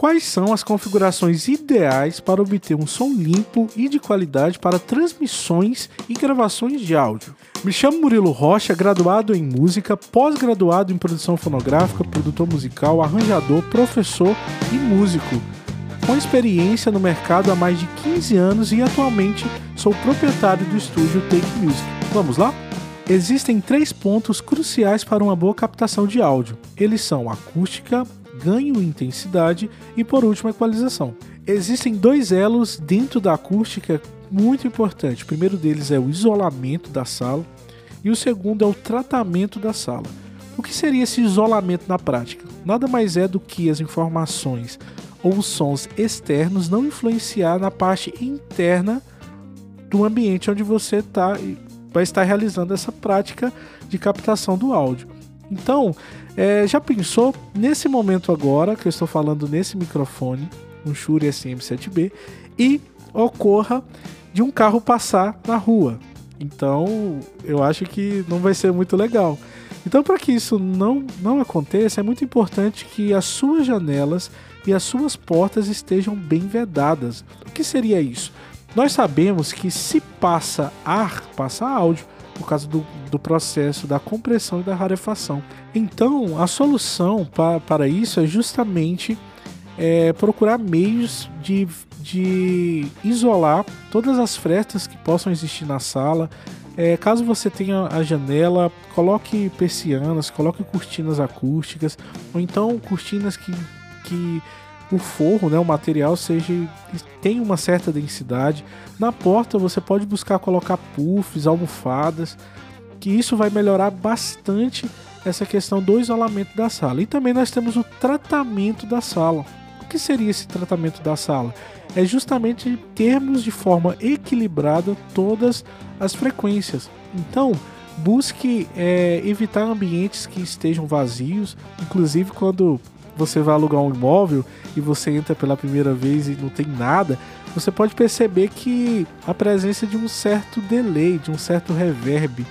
Quais são as configurações ideais para obter um som limpo e de qualidade para transmissões e gravações de áudio? Me chamo Murilo Rocha, graduado em música, pós-graduado em produção fonográfica, produtor musical, arranjador, professor e músico. Com experiência no mercado há mais de 15 anos e atualmente sou proprietário do estúdio Take Music. Vamos lá? Existem três pontos cruciais para uma boa captação de áudio. Eles são acústica, ganho intensidade e, por último, equalização. Existem dois elos dentro da acústica muito importantes. O primeiro deles é o isolamento da sala e o segundo é o tratamento da sala. O que seria esse isolamento na prática? Nada mais é do que as informações ou os sons externos não influenciar na parte interna do ambiente onde você tá, vai estar realizando essa prática de captação do áudio. Então, é, já pensou nesse momento agora que eu estou falando nesse microfone, um Shure SM7B, e ocorra de um carro passar na rua. Então, eu acho que não vai ser muito legal. Então, para que isso não, não aconteça, é muito importante que as suas janelas e as suas portas estejam bem vedadas. O que seria isso? Nós sabemos que se passa ar, passa áudio por causa do, do processo da compressão e da rarefação. Então, a solução pa, para isso é justamente é, procurar meios de, de isolar todas as frestas que possam existir na sala. É, caso você tenha a janela, coloque persianas, coloque cortinas acústicas, ou então cortinas que, que o forro, né, o material seja tem uma certa densidade. Na porta você pode buscar colocar puffs, almofadas, que isso vai melhorar bastante essa questão do isolamento da sala. E também nós temos o tratamento da sala. O que seria esse tratamento da sala? É justamente termos de forma equilibrada todas as frequências. Então, busque é, evitar ambientes que estejam vazios, inclusive quando você vai alugar um imóvel e você entra pela primeira vez e não tem nada, você pode perceber que a presença de um certo delay, de um certo reverb.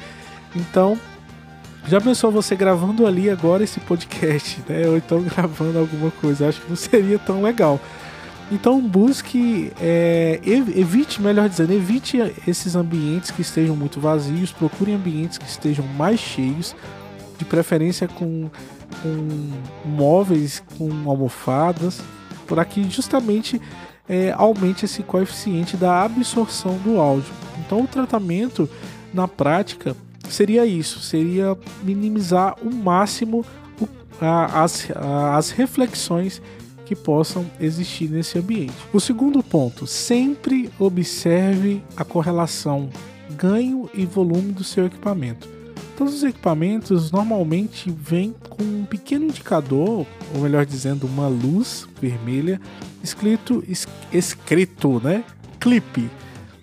Então, já pensou você gravando ali agora esse podcast, né? Ou então gravando alguma coisa? Acho que não seria tão legal. Então busque, é, evite, melhor dizendo, evite esses ambientes que estejam muito vazios, procure ambientes que estejam mais cheios, de preferência com, com móveis, com almofadas, para que justamente é, aumente esse coeficiente da absorção do áudio. Então o tratamento na prática seria isso, seria minimizar o máximo o, a, as, a, as reflexões que possam existir nesse ambiente. O segundo ponto, sempre observe a correlação ganho e volume do seu equipamento. Todos os equipamentos normalmente vêm com um pequeno indicador, ou melhor dizendo, uma luz vermelha escrito escrito, né? Clipe.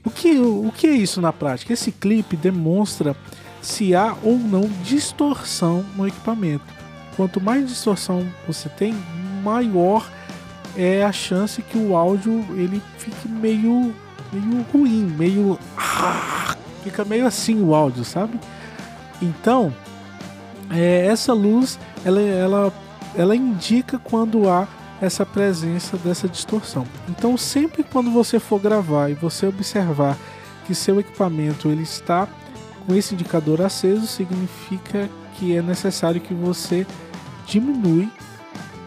O que, o que é isso na prática? Esse clipe demonstra se há ou não distorção no equipamento. Quanto mais distorção você tem, maior é a chance que o áudio ele fique meio meio ruim, meio fica meio assim o áudio, sabe? Então, é, essa luz ela, ela, ela indica quando há essa presença dessa distorção. Então, sempre quando você for gravar e você observar que seu equipamento ele está com esse indicador aceso, significa que é necessário que você diminui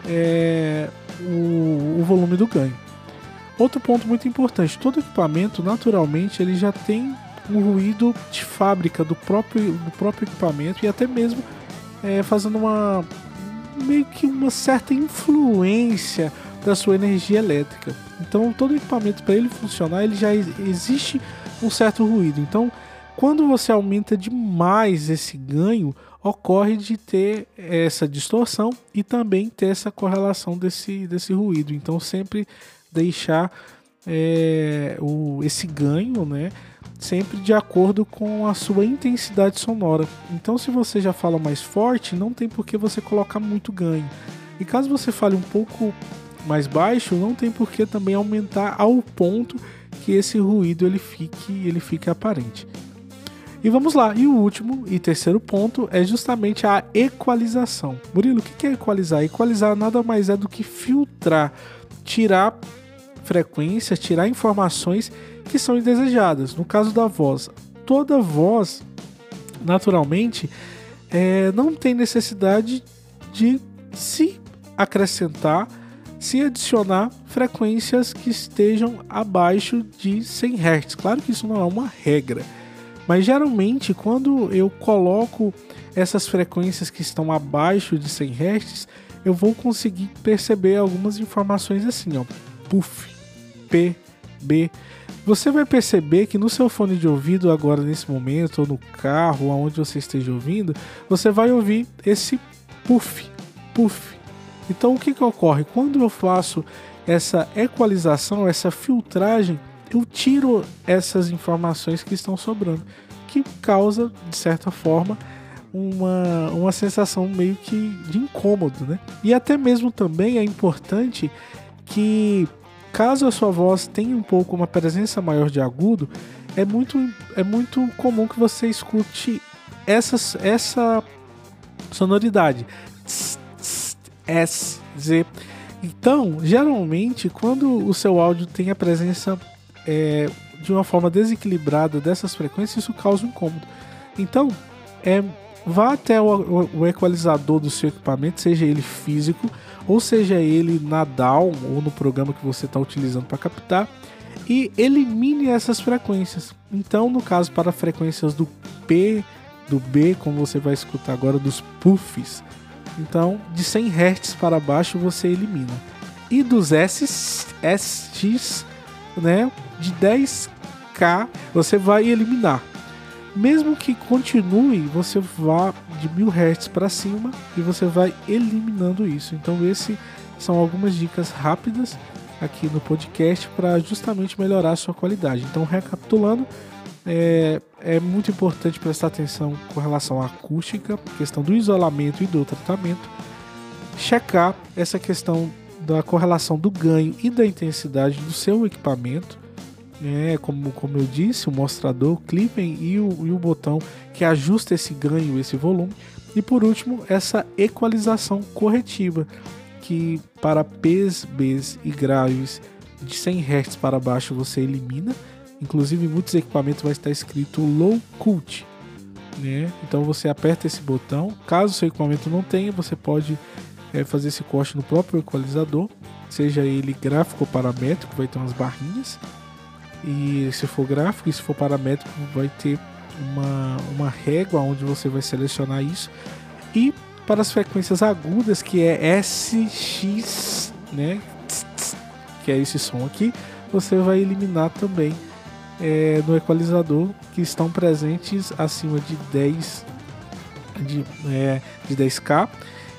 é, o, o volume do ganho. Outro ponto muito importante: todo equipamento, naturalmente, ele já tem um ruído de fábrica do próprio, do próprio equipamento e até mesmo é, fazendo uma meio que uma certa influência da sua energia elétrica. Então, todo equipamento para ele funcionar, ele já existe um certo ruído. Então, quando você aumenta demais esse ganho, ocorre de ter essa distorção e também ter essa correlação desse, desse ruído. Então, sempre deixar é, o, esse ganho, né? Sempre de acordo com a sua intensidade sonora. Então, se você já fala mais forte, não tem por que você colocar muito ganho. E caso você fale um pouco mais baixo, não tem por que também aumentar ao ponto que esse ruído ele fique, ele fique aparente. E vamos lá, e o último e terceiro ponto é justamente a equalização. Murilo, o que é equalizar? Equalizar nada mais é do que filtrar tirar frequências, tirar informações que são indesejadas. No caso da voz, toda voz, naturalmente, é, não tem necessidade de se acrescentar, se adicionar frequências que estejam abaixo de 100 Hz. Claro que isso não é uma regra, mas geralmente quando eu coloco essas frequências que estão abaixo de 100 Hz, eu vou conseguir perceber algumas informações assim, ó, puff, P, B. Você vai perceber que no seu fone de ouvido agora nesse momento ou no carro, aonde você esteja ouvindo, você vai ouvir esse puff, puff. Então o que que ocorre quando eu faço essa equalização, essa filtragem, eu tiro essas informações que estão sobrando, que causa de certa forma uma, uma sensação meio que de incômodo, né? E até mesmo também é importante que caso a sua voz tenha um pouco uma presença maior de agudo, é muito, é muito comum que você escute essas, essa sonoridade. S, Z. Então, geralmente, quando o seu áudio tem a presença é, de uma forma desequilibrada dessas frequências, isso causa um incômodo. Então, é Vá até o, o, equalizador do seu equipamento, seja ele físico ou seja ele na DAW ou no programa que você está utilizando para captar, e elimine essas frequências. Então, no caso, para frequências do P, do B, como você vai escutar agora, dos puffs, então de 100 Hz para baixo você elimina. E dos S, SX, né, de 10K você vai eliminar mesmo que continue, você vá de mil hertz para cima e você vai eliminando isso. Então, esse são algumas dicas rápidas aqui no podcast para justamente melhorar a sua qualidade. Então, recapitulando, é, é muito importante prestar atenção com relação à acústica, questão do isolamento e do tratamento, checar essa questão da correlação do ganho e da intensidade do seu equipamento é, como, como eu disse, o mostrador, clipping e o, e o botão que ajusta esse ganho, esse volume. E por último, essa equalização corretiva, que para P's, B's e graves de 100 Hz para baixo você elimina. Inclusive, em muitos equipamentos vai estar escrito Low Cut. Né? Então você aperta esse botão. Caso seu equipamento não tenha, você pode é, fazer esse corte no próprio equalizador, seja ele gráfico ou paramétrico, vai ter umas barrinhas. E se for gráfico e se for paramétrico, vai ter uma, uma régua onde você vai selecionar isso. E para as frequências agudas, que é SX, né? Que é esse som aqui, você vai eliminar também é, no equalizador que estão presentes acima de 10 de, é, de 10k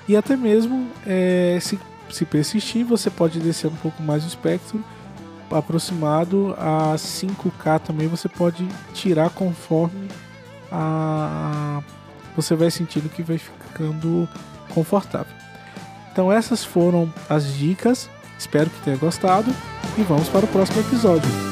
e até mesmo é, se, se persistir você pode descer um pouco mais o espectro aproximado a 5K também você pode tirar conforme a você vai sentindo que vai ficando confortável. Então essas foram as dicas. Espero que tenha gostado e vamos para o próximo episódio.